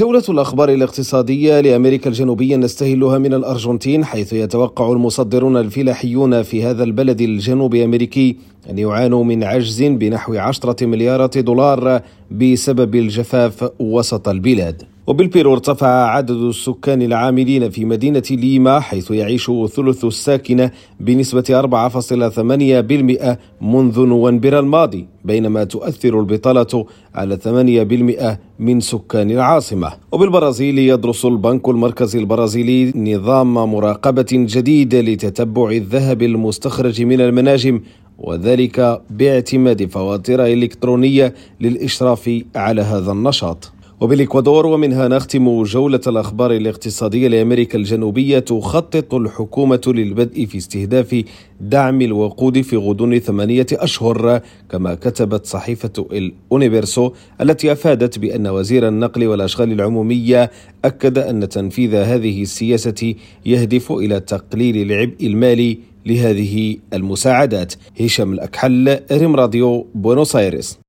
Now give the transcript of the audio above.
جولة الأخبار الاقتصادية لأمريكا الجنوبية نستهلها من الأرجنتين حيث يتوقع المصدرون الفلاحيون في هذا البلد الجنوبي أمريكي أن يعانوا من عجز بنحو عشرة مليارات دولار بسبب الجفاف وسط البلاد. وبالبيرو ارتفع عدد السكان العاملين في مدينة ليما حيث يعيش ثلث الساكنة بنسبة 4.8% منذ نوفمبر الماضي بينما تؤثر البطالة على 8% من سكان العاصمة. وبالبرازيل يدرس البنك المركزي البرازيلي نظام مراقبة جديد لتتبع الذهب المستخرج من المناجم وذلك باعتماد فواتير إلكترونية للإشراف على هذا النشاط. وبالإكوادور ومنها نختم جولة الأخبار الاقتصادية لأمريكا الجنوبية تخطط الحكومة للبدء في استهداف دعم الوقود في غضون ثمانية أشهر كما كتبت صحيفة الأونيفرسو التي أفادت بأن وزير النقل والأشغال العمومية أكد أن تنفيذ هذه السياسة يهدف إلى تقليل العبء المالي لهذه المساعدات. هشام الأكحل ريم راديو بونوس آيرس